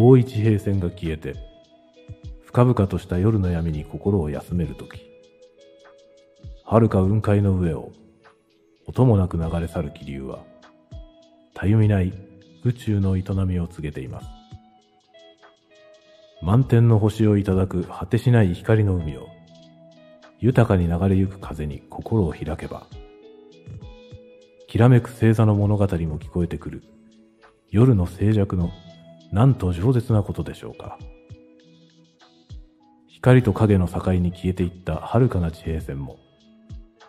遠い地平線が消えて、深々とした夜の闇に心を休めるとき、遥か雲海の上を音もなく流れ去る気流は、たゆみない宇宙の営みを告げています。満天の星をいただく果てしない光の海を、豊かに流れゆく風に心を開けば、きらめく星座の物語も聞こえてくる、夜の静寂の、なんと饒舌なことでしょうか。光と影の境に消えていった遥かな地平線も、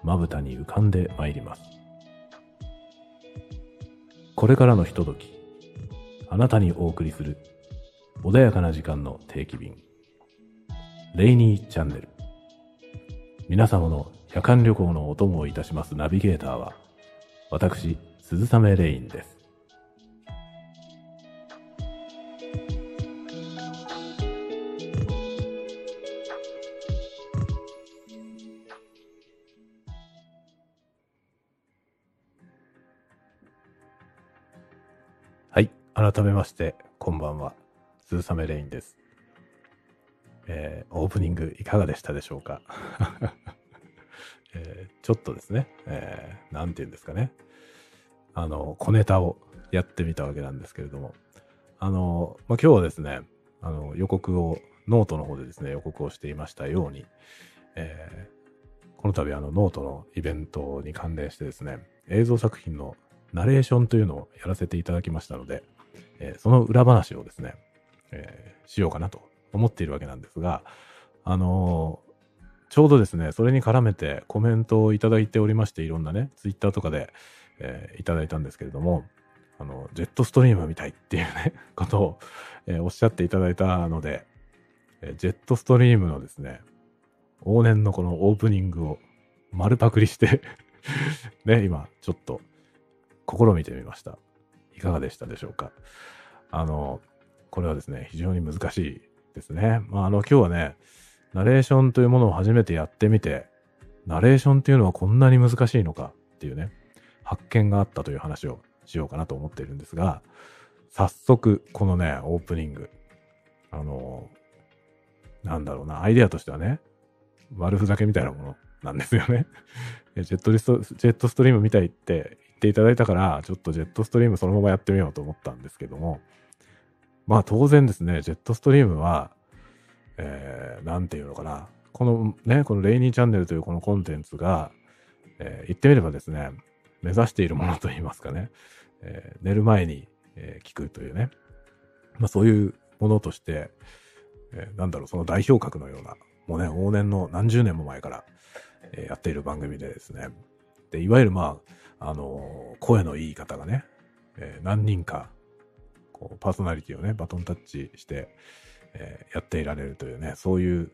まぶたに浮かんでまいります。これからのひととき、あなたにお送りする穏やかな時間の定期便、レイニーチャンネル。皆様の夜間旅行のお供をいたしますナビゲーターは、私、鈴雨レインです。改めまして、こんばんは。鈴雨レインです。えー、オープニングいかがでしたでしょうか、えー、ちょっとですね、えー、て言うんですかね。あの、小ネタをやってみたわけなんですけれども、あの、まあ、今日はですね、あの、予告を、ノートの方でですね、予告をしていましたように、えー、この度あの、ノートのイベントに関連してですね、映像作品のナレーションというのをやらせていただきましたので、えー、その裏話をですね、えー、しようかなと思っているわけなんですが、あのー、ちょうどですね、それに絡めてコメントをいただいておりまして、いろんなね、ツイッターとかで、えー、いただいたんですけれども、あの、ジェットストリームみたいっていうね、ことを、えー、おっしゃっていただいたので、え、ジェットストリームのですね、往年のこのオープニングを丸パクリして ね、今、ちょっと、試みてみました。いかがでしたでしょうか？あの、これはですね、非常に難しいですね。まあ、あの、今日はね、ナレーションというものを初めてやってみて、ナレーションっていうのはこんなに難しいのかっていうね、発見があったという話をしようかなと思っているんですが、早速、このね、オープニング、あの、なんだろうな、アイデアとしてはね、悪ふざけみたいなものなんですよね。ジェットリスト、ジェットストリームみたいってっていただいたから、ちょっとジェットストリームそのままやってみようと思ったんですけども、まあ当然ですね、ジェットストリームは、えー、なんていうのかな、このね、このレイニーチャンネルというこのコンテンツが、えー、言ってみればですね、目指しているものといいますかね、えー、寝る前に、えー、聞くというね、まあそういうものとして、えー、なんだろう、その代表格のような、もうね、往年の何十年も前から、えー、やっている番組でですね、で、いわゆるまあ、あの、声のいい方がね、えー、何人か、こう、パーソナリティをね、バトンタッチして、えー、やっていられるというね、そういう、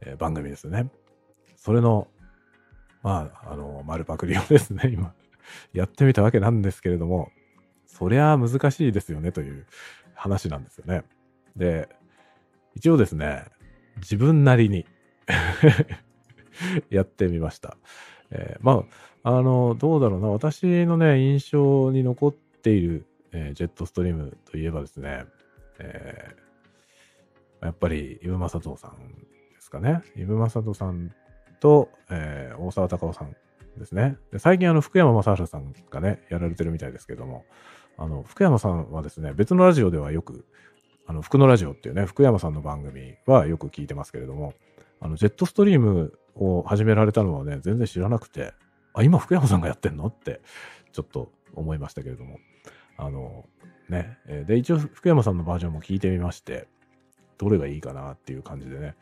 えー、番組ですね。それの、まあ、あの、丸パクリをですね、今、やってみたわけなんですけれども、そりゃ難しいですよねという話なんですよね。で、一応ですね、自分なりに やってみました。えー、まあ、あの、どうだろうな、私のね、印象に残っている、えー、ジェットストリームといえばですね、えー、やっぱり、イブマサトさんですかね。イブマサトさんと、えー、大沢たかおさんですね。で最近、あの、福山雅治さんがね、やられてるみたいですけども、あの、福山さんはですね、別のラジオではよく、あの、福のラジオっていうね、福山さんの番組はよく聞いてますけれども、あの、ジェットストリームを始められたのはね、全然知らなくて、あ、今福山さんがやってんのって、ちょっと思いましたけれども。あの、ね。で、一応福山さんのバージョンも聞いてみまして、どれがいいかなっていう感じでね。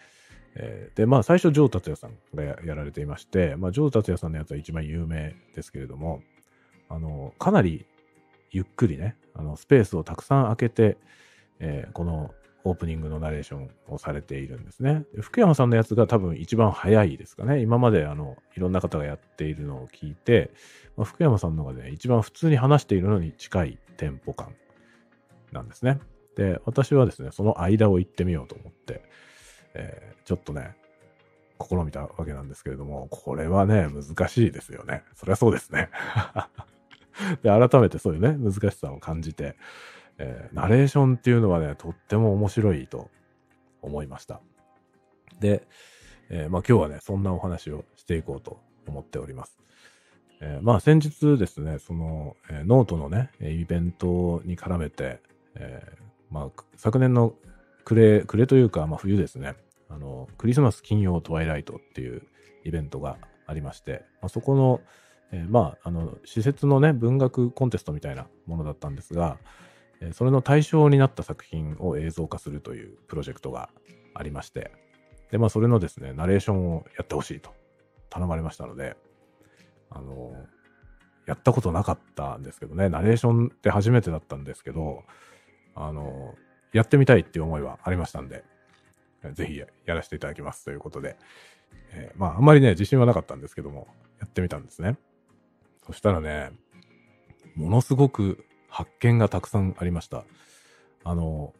え、で、まあ最初、ジョー達也さんがやられていまして、まあジョー達也さんのやつは一番有名ですけれども、あの、かなりゆっくりね、あの、スペースをたくさん空けて、えー、このオープニングのナレーションをされているんですね。福山さんのやつが多分一番早いですかね。今まであの、いろんな方がやっているのを聞いて、まあ、福山さんのがね、一番普通に話しているのに近いテンポ感なんですね。で、私はですね、その間を行ってみようと思って、えー、ちょっとね、試みたわけなんですけれども、これはね、難しいですよね。そりゃそうですね。で、改めてそういうね、難しさを感じて、えー、ナレーションっていうのはね、とっても面白いと思いました。で、えー、まあ今日はね、そんなお話をしていこうと思っております。えー、まあ先日ですね、その、えー、ノートのね、イベントに絡めて、えー、まあ昨年の暮れ、暮れというか、まあ冬ですね、あの、クリスマス金曜トワイライトっていうイベントがありまして、まあ、そこの、えー、まあ、あの、施設のね、文学コンテストみたいなものだったんですが、それの対象になった作品を映像化するというプロジェクトがありまして、で、まあ、それのですね、ナレーションをやってほしいと頼まれましたので、あの、やったことなかったんですけどね、ナレーションって初めてだったんですけど、あの、やってみたいっていう思いはありましたんで、ぜひやらせていただきますということで、えー、まあ、あんまりね、自信はなかったんですけども、やってみたんですね。そしたらね、ものすごく発見がたくさんありました。あの、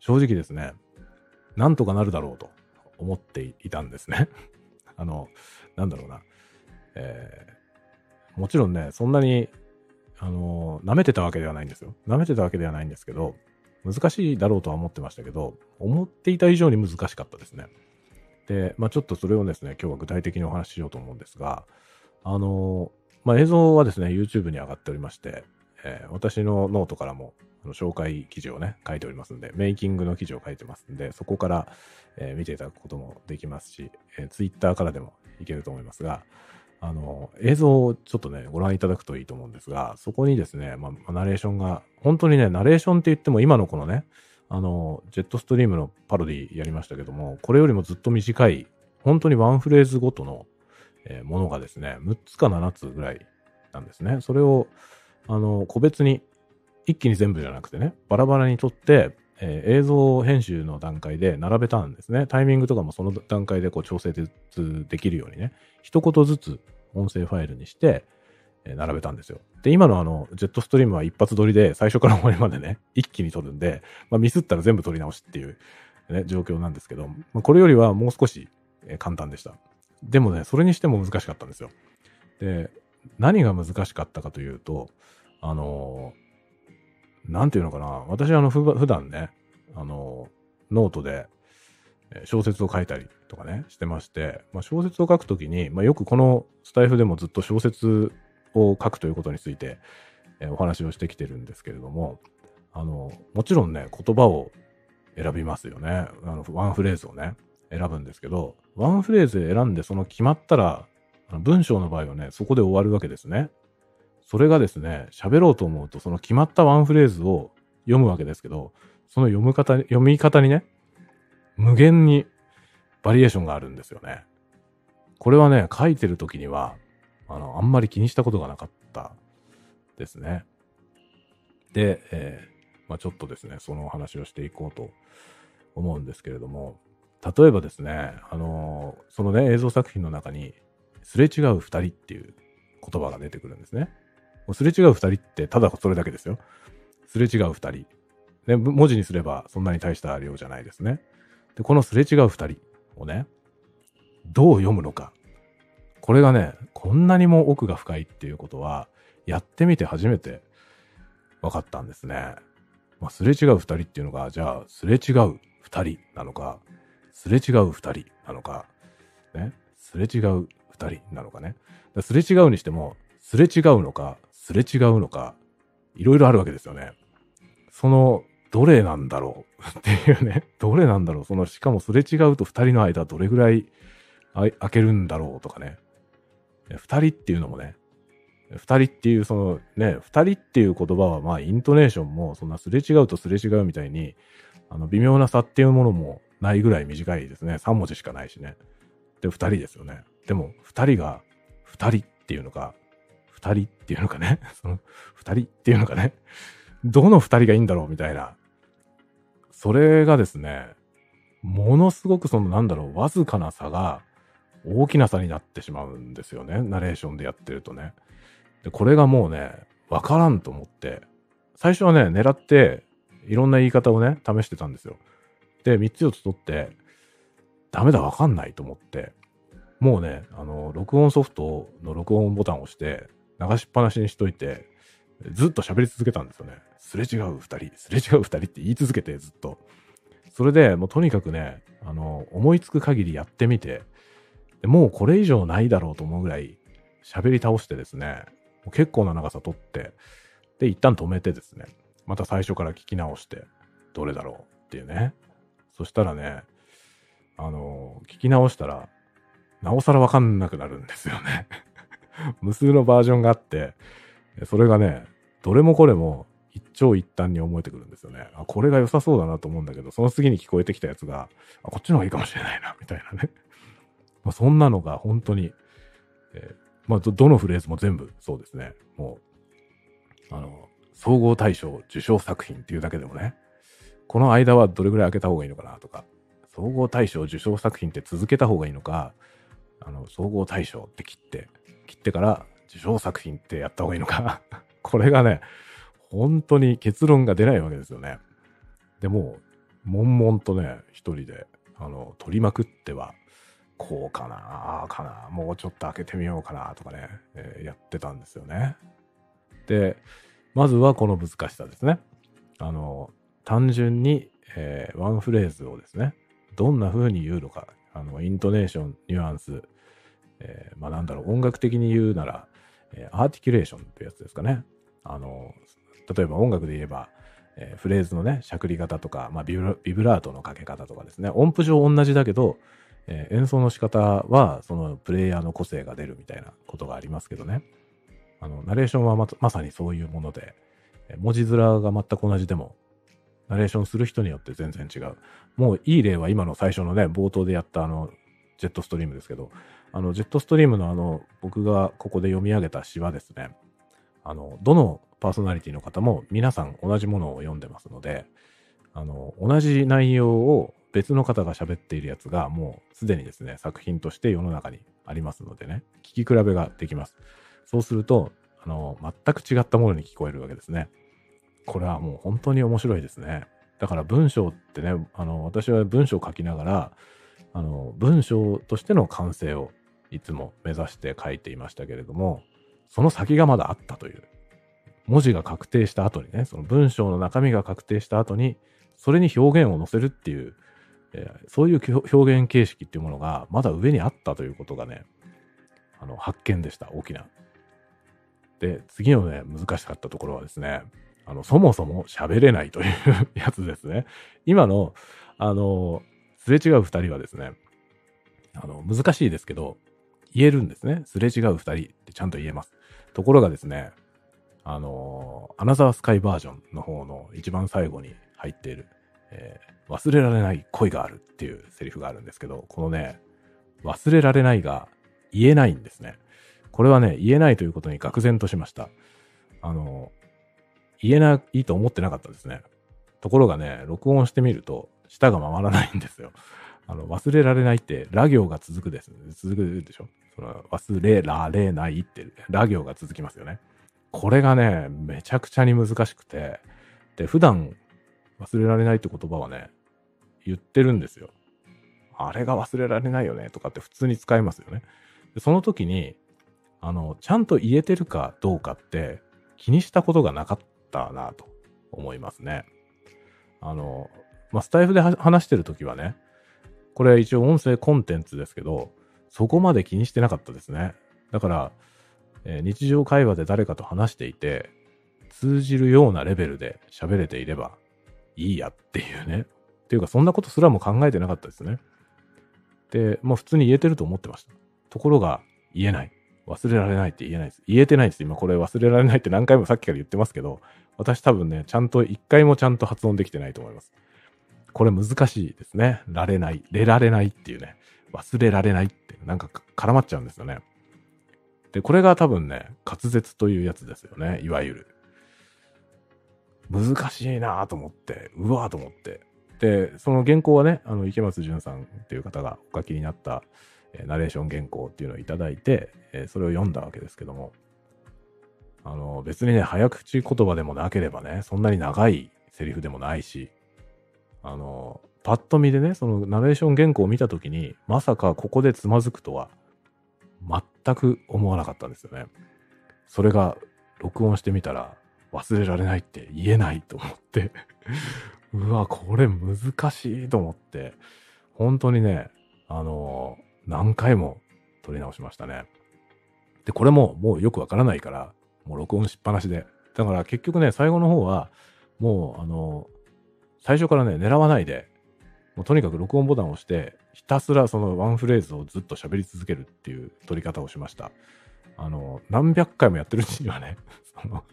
正直ですね、なんとかなるだろうと思っていたんですね。あの、なんだろうな。えー、もちろんね、そんなに、あの、舐めてたわけではないんですよ。舐めてたわけではないんですけど、難しいだろうとは思ってましたけど、思っていた以上に難しかったですね。で、まあ、ちょっとそれをですね、今日は具体的にお話ししようと思うんですが、あの、まあ、映像はですね、YouTube に上がっておりまして、えー、私のノートからもあの紹介記事をね、書いておりますんで、メイキングの記事を書いてますんで、そこから、えー、見ていただくこともできますし、えー、Twitter からでもいけると思いますが、あの、映像をちょっとね、ご覧いただくといいと思うんですが、そこにですね、まあ、ナレーションが、本当にね、ナレーションって言っても今のこのね、あの、ジェットストリームのパロディやりましたけども、これよりもずっと短い、本当にワンフレーズごとの、えー、ものがですね、6つか7つぐらいなんですね。それを、あの、個別に、一気に全部じゃなくてね、バラバラに撮って、えー、映像編集の段階で並べたんですね。タイミングとかもその段階でこう調整できるようにね、一言ずつ音声ファイルにして、えー、並べたんですよ。で、今のあの、ジェットストリームは一発撮りで、最初から終わりまでね、一気に撮るんで、まあ、ミスったら全部撮り直しっていう、ね、状況なんですけど、まあ、これよりはもう少し、簡単でした。でもね、それにしても難しかったんですよ。で、何が難しかったかというと、あの、なんていうのかな、私はあの、普段ね、あの、ノートで、小説を書いたりとかね、してまして、まあ、小説を書くときに、まあ、よくこのスタイフでもずっと小説を書くということについて、お話をしてきてるんですけれども、あの、もちろんね、言葉を選びますよね。あの、ワンフレーズをね、選ぶんですけど、ワンフレーズ選んでその決まったら、文章の場合はね、そこで終わるわけですね。それがですね、喋ろうと思うと、その決まったワンフレーズを読むわけですけど、その読む方、読み方にね、無限にバリエーションがあるんですよね。これはね、書いてる時には、あの、あんまり気にしたことがなかったですね。で、えー、まあ、ちょっとですね、そのお話をしていこうと思うんですけれども、例えばですね、あのー、そのね、映像作品の中に、すれ違う二人っていう言葉が出てくるんですね。すれ違う二人ってただそれだけですよ。すれ違う二人。で、文字にすればそんなに大した量じゃないですね。で、このすれ違う二人をね、どう読むのか。これがね、こんなにも奥が深いっていうことは、やってみて初めて分かったんですね。まあ、すれ違う二人っていうのが、じゃあ、すれ違う二人なのか、すれ違う二人なのか、ね、すれ違う二人なのかね。すれ違うにしても、すれ違うのか、すれ違うのか、いろいろあるわけですよね。その、どれなんだろう？っていうね、どれなんだろう、その、しかもすれ違うと2人の間どれぐらい開けるんだろうとかね。2人っていうのもね、2人っていうそのね、2人っていう言葉はまあイントネーションもそんなすれ違うとすれ違うみたいに、あの微妙な差っていうものもないぐらい短いですね。3文字しかないしね。で、2人ですよね。でも2人が2人っていうのが2人っていうのかね、その2人っていうのかね、どの2人がいいんだろうみたいな。それがですね、ものすごくそのなんだろう、わずかな差が大きな差になってしまうんですよね。ナレーションでやってるとね。で、これがもうね、わからんと思って、最初はね、狙って、いろんな言い方をね、試してたんですよ。で、3つ4つ取って、ダメだ、わかんないと思って、もうね、あの、録音ソフトの録音ボタンを押して、流しっぱなしにしといて、ずっと喋り続けたんですよね。すれ違う二人、すれ違う二人って言い続けてずっと。それでもうとにかくね、あの、思いつく限りやってみて、もうこれ以上ないだろうと思うぐらい喋り倒してですね、結構な長さ取って、で、一旦止めてですね、また最初から聞き直して、どれだろうっていうね。そしたらね、あの、聞き直したら、なおさらわかんなくなるんですよね 無数のバージョンがあって、それがね、どれもこれも一長一短に思えてくるんですよね。あ、これが良さそうだなと思うんだけど、その次に聞こえてきたやつが、あ、こっちの方がいいかもしれないな、みたいなね。まあ、そんなのが本当に、えー、まあど、どのフレーズも全部そうですね。もう、あの、総合大賞受賞作品っていうだけでもね、この間はどれぐらい開けた方がいいのかなとか、総合大賞受賞作品って続けた方がいいのか、あの、総合大賞って切って、切ってから受賞作品ってやった方がいいのか これがね、本当に結論が出ないわけですよね。でも、悶々とね、一人で、あの、取りまくっては、こうかな、ああかな、もうちょっと開けてみようかなとかね、えー、やってたんですよね。で、まずはこの難しさですね。あの、単純に、えー、ワンフレーズをですね、どんな風に言うのか、あの、イントネーション、ニュアンス、えー、まあなんだろう、音楽的に言うなら、えー、アーティキュレーションってやつですかね。あの、例えば音楽で言えば、えー、フレーズのね、しゃくり方とか、まあビブラートのかけ方とかですね、音符上同じだけど、えー、演奏の仕方は、そのプレイヤーの個性が出るみたいなことがありますけどね。あの、ナレーションはままさにそういうもので、文字面が全く同じでも、ナレーションする人によって全然違う。もういい例は今の最初のね、冒頭でやったあの、ジェットストリームですけど、あの、ジェットストリームのあの、僕がここで読み上げた詩はですね、あの、どのパーソナリティの方も皆さん同じものを読んでますので、あの、同じ内容を別の方が喋っているやつがもうすでにですね、作品として世の中にありますのでね、聞き比べができます。そうすると、あの、全く違ったものに聞こえるわけですね。これはもう本当に面白いですね。だから文章ってね、あの、私は文章を書きながら、あの、文章としての完成をいつも目指して書いていましたけれども、その先がまだあったという。文字が確定した後にね、その文章の中身が確定した後に、それに表現を載せるっていう、えー、そういう表現形式っていうものがまだ上にあったということがね、あの、発見でした。大きな。で、次のね、難しかったところはですね、あの、そもそも喋れないというやつですね。今の、あの、すれ違う二人はですね、あの、難しいですけど、言えるんですね。すれ違う二人ってちゃんと言えます。ところがですね、あの、アナザースカイバージョンの方の一番最後に入っている、えー、忘れられない恋があるっていうセリフがあるんですけど、このね、忘れられないが言えないんですね。これはね、言えないということに愕然としました。あの、言えないと思ってなかったですね。ところがね、録音してみると、舌が回らないんですよ。あの、忘れられないって、ラ行が続くです、ね。続くでしょその忘れられないって、ラ行が続きますよね。これがね、めちゃくちゃに難しくて、で、普段忘れられないって言葉はね、言ってるんですよ。あれが忘れられないよねとかって普通に使いますよね。でその時に、あの、ちゃんと言えてるかどうかって気にしたことがなかったなと思いますね。あの、まあ、スタイフで話してる時はね、これ一応音声コンテンツですけど、そこまで気にしてなかったですね。だから、えー、日常会話で誰かと話していて、通じるようなレベルで喋れていればいいやっていうね。っていうか、そんなことすらも考えてなかったですね。で、まあ普通に言えてると思ってました。ところが、言えない。忘れられないって言えないです。言えてないです。今これ忘れられないって何回もさっきから言ってますけど、私多分ね、ちゃんと一回もちゃんと発音できてないと思います。これ難しいですね。られない。れられないっていうね。忘れられないっ、なんか絡まっちゃうんですよね。で、これが多分ね、滑舌というやつですよね。いわゆる。難しいなと思って、うわーと思って。で、その原稿はね、あの、池松淳さんっていう方がお書きになった、え、ナレーション原稿っていうのをいただいて、え、それを読んだわけですけども、あの、別にね、早口言葉でもなければね、そんなに長いセリフでもないし、あの、パッと見でね、そのナレーション原稿を見たときに、まさかここでつまずくとは、全く思わなかったんですよね。それが、録音してみたら、忘れられないって言えないと思って うわ、これ難しいと思って、本当にね、あのー、何回も撮り直しましたね。で、これももうよくわからないから、もう録音しっぱなしで。だから結局ね、最後の方は、もう、あのー、最初からね、狙わないで、もうとにかく録音ボタンを押して、ひたすらそのワンフレーズをずっと喋り続けるっていう撮り方をしました。あの、何百回もやってるうちにはね、その、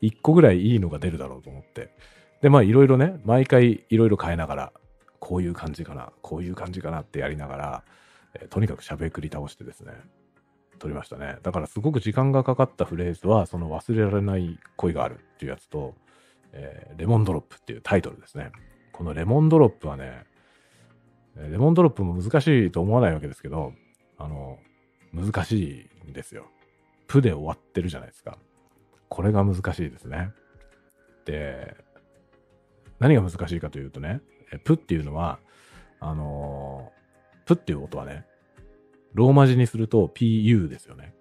一個ぐらいいいのが出るだろうと思って。で、まあいろいろね、毎回いろいろ変えながら、こういう感じかな、こういう感じかなってやりながら、え、とにかく喋り倒してですね、撮りましたね。だからすごく時間がかかったフレーズは、その忘れられない恋があるっていうやつと、えー、レモンドロップっていうタイトルですね。このレモンドロップはね、レモンドロップも難しいと思わないわけですけど、あの、難しいんですよ。プで終わってるじゃないですか。これが難しいですね。で、何が難しいかというとね、プっていうのは、あの、プっていう音はね、ローマ字にすると PU ですよね。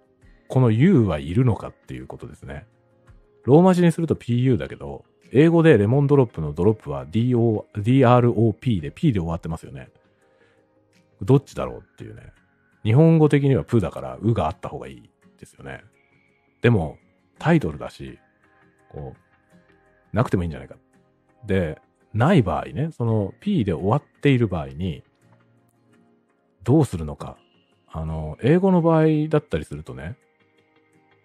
この U はいるのかっていうことですね。ローマ字にすると PU だけど、英語でレモンドロップのドロップは DO DROP で P で終わってますよね。どっちだろうっていうね。日本語的にはプーだから、うがあった方がいいですよね。でも、タイトルだし、こう、なくてもいいんじゃないか。で、ない場合ね、その P で終わっている場合に、どうするのか。あの、英語の場合だったりするとね、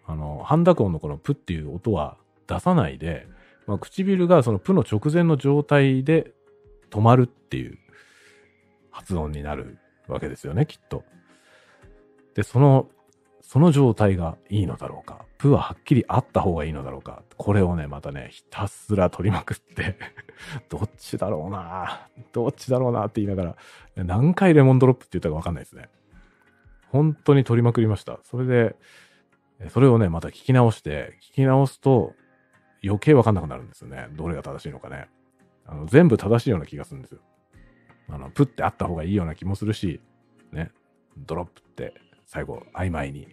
あの、半濁音のこのプっていう音は出さないで、まあ、唇がそのプの直前の状態で止まるっていう発音になるわけですよね、きっと。で、そのその状態がいいのだろうか。プははっきりあった方がいいのだろうか。これをね、またね、ひたすら取りまくって どっちだろうなどっちだろうなって言いながら、何回レモンドロップって言ったかわかんないですね。本当に取りまくりました。それで、それをね、また聞き直して、聞き直すと余計わかんなくなるんですよね。どれが正しいのかね。あの全部正しいような気がするんですよ。あの、プってあった方がいいような気もするし、ね、ドロップって最後曖昧に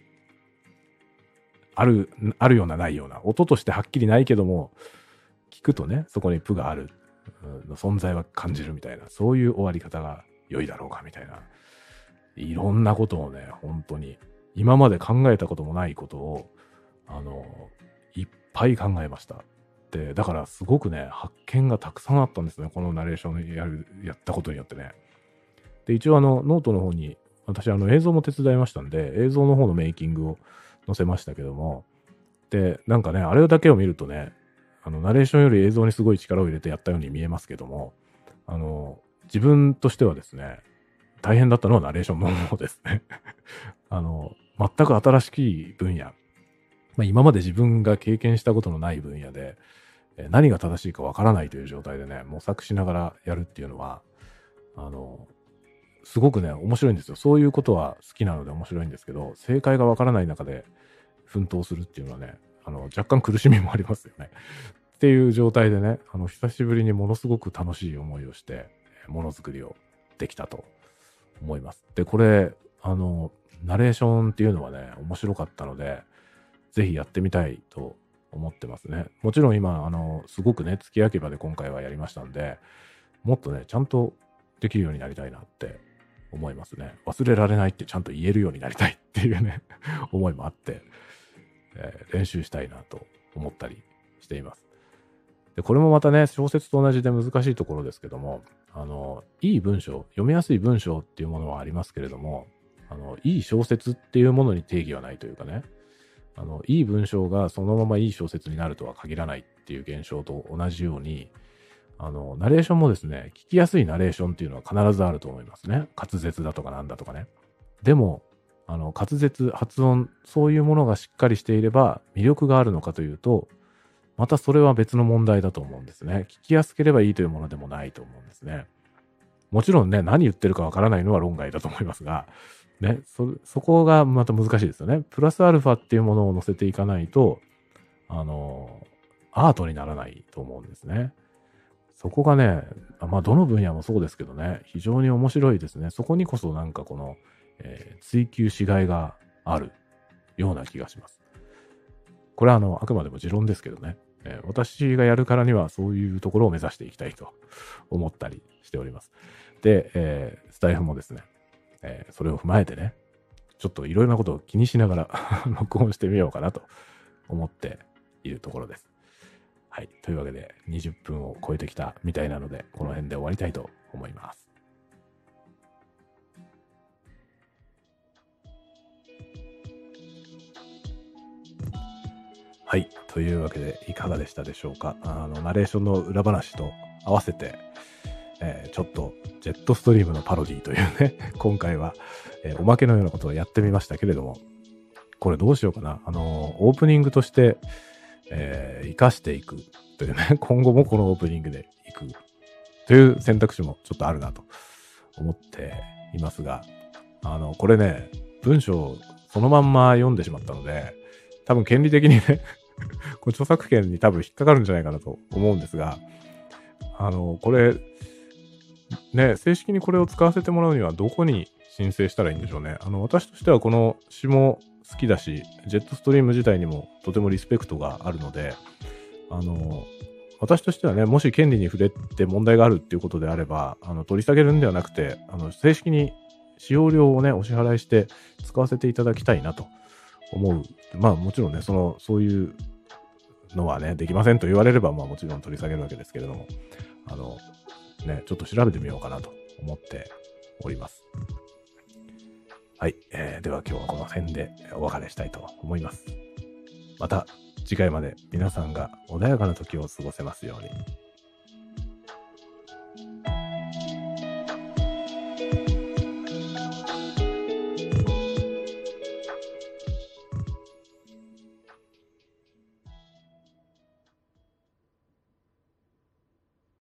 あるあるようなないような音としてはっきりないけども聞くとねそこにプがあるの存在は感じるみたいなそういう終わり方が良いだろうかみたいないろんなことをね本当に今まで考えたこともないことをあのいっぱい考えました。でだからすごくね発見がたくさんあったんですねこのナレーションやるやったことによってねで一応あのノートの方に私、あの、映像も手伝いましたんで、映像の方のメイキングを載せましたけども、で、なんかね、あれだけを見るとね、あの、ナレーションより映像にすごい力を入れてやったように見えますけども、あの、自分としてはですね、大変だったのはナレーションの方ですね。あの、全く新しい分野。まあ、今まで自分が経験したことのない分野で、何が正しいかわからないという状態でね、模索しながらやるっていうのは、あの、すごくね、面白いんですよ。そういうことは好きなので面白いんですけど、正解がわからない中で奮闘するっていうのはね、あの、若干苦しみもありますよね。っていう状態でね、あの、久しぶりにものすごく楽しい思いをして、ものづくりをできたと思います。で、これ、あの、ナレーションっていうのはね、面白かったので、ぜひやってみたいと思ってますね。もちろん今、あの、すごくね、月焼き場で今回はやりましたんで、もっとね、ちゃんとできるようになりたいなって思いますね。忘れられないってちゃんと言えるようになりたいっていうね 思いもあって、えー、練習したいなと思ったりしています。で、これもまたね、小説と同じで難しいところですけども、あの、いい文章、読みやすい文章っていうものはありますけれども、あの、いい小説っていうものに定義はないというかね、あの、いい文章がそのままいい小説になるとは限らないっていう現象と同じように、あの、ナレーションもですね、聞きやすいナレーションっていうのは必ずあると思いますね。滑舌だとかなんだとかね。でも、あの、滑舌、発音、そういうものがしっかりしていれば魅力があるのかというと、またそれは別の問題だと思うんですね。聞きやすければいいというものでもないと思うんですね。もちろんね、何言ってるかわからないのは論外だと思いますが、ね、そ、そこがまた難しいですよね。プラスアルファっていうものを乗せていかないと、あの、アートにならないと思うんですね。そこがね、まあ、どの分野もそうですけどね、非常に面白いですね。そこにこそなんかこの、えー、追求しがいがあるような気がします。これはあの、あくまでも持論ですけどね。えー、私がやるからにはそういうところを目指していきたいと思ったりしております。で、えー、スタイフもですね、えー、それを踏まえてね、ちょっといろいろなことを気にしながら 録音してみようかなと思っているところです。はい。というわけで、20分を超えてきたみたいなので、この辺で終わりたいと思います。はい。というわけで、いかがでしたでしょうか？あの、ナレーションの裏話と合わせて、えー、ちょっと、ジェットストリームのパロディというね、今回は、えー、おまけのようなことをやってみましたけれども、これどうしようかな。あの、オープニングとして、えー、活かしていくというね、今後もこのオープニングでいくという選択肢もちょっとあるなと思っていますが、あの、これね、文章そのまんま読んでしまったので、多分権利的にね これ著作権に多分引っかかるんじゃないかなと思うんですが、あの、これ、ね、正式にこれを使わせてもらうにはどこに申請したらいいんでしょうね。あの、私としてはこの詩も好きだし、ジェットストリーム自体にもとてもリスペクトがあるので、あの、私としてはね、もし権利に触れて問題があるっていうことであれば、あの、取り下げるんではなくて、あの、正式に使用料をね、お支払いして使わせていただきたいなと思う。まあもちろんね、その、そういうのはね、できませんと言われれば、まあもちろん取り下げるわけですけれども、あの、ね、ちょっと調べてみようかなと思っております。はい。えー、では今日はこの辺でお別れしたいと思います。また次回まで皆さんが穏やかな時を過ごせますように。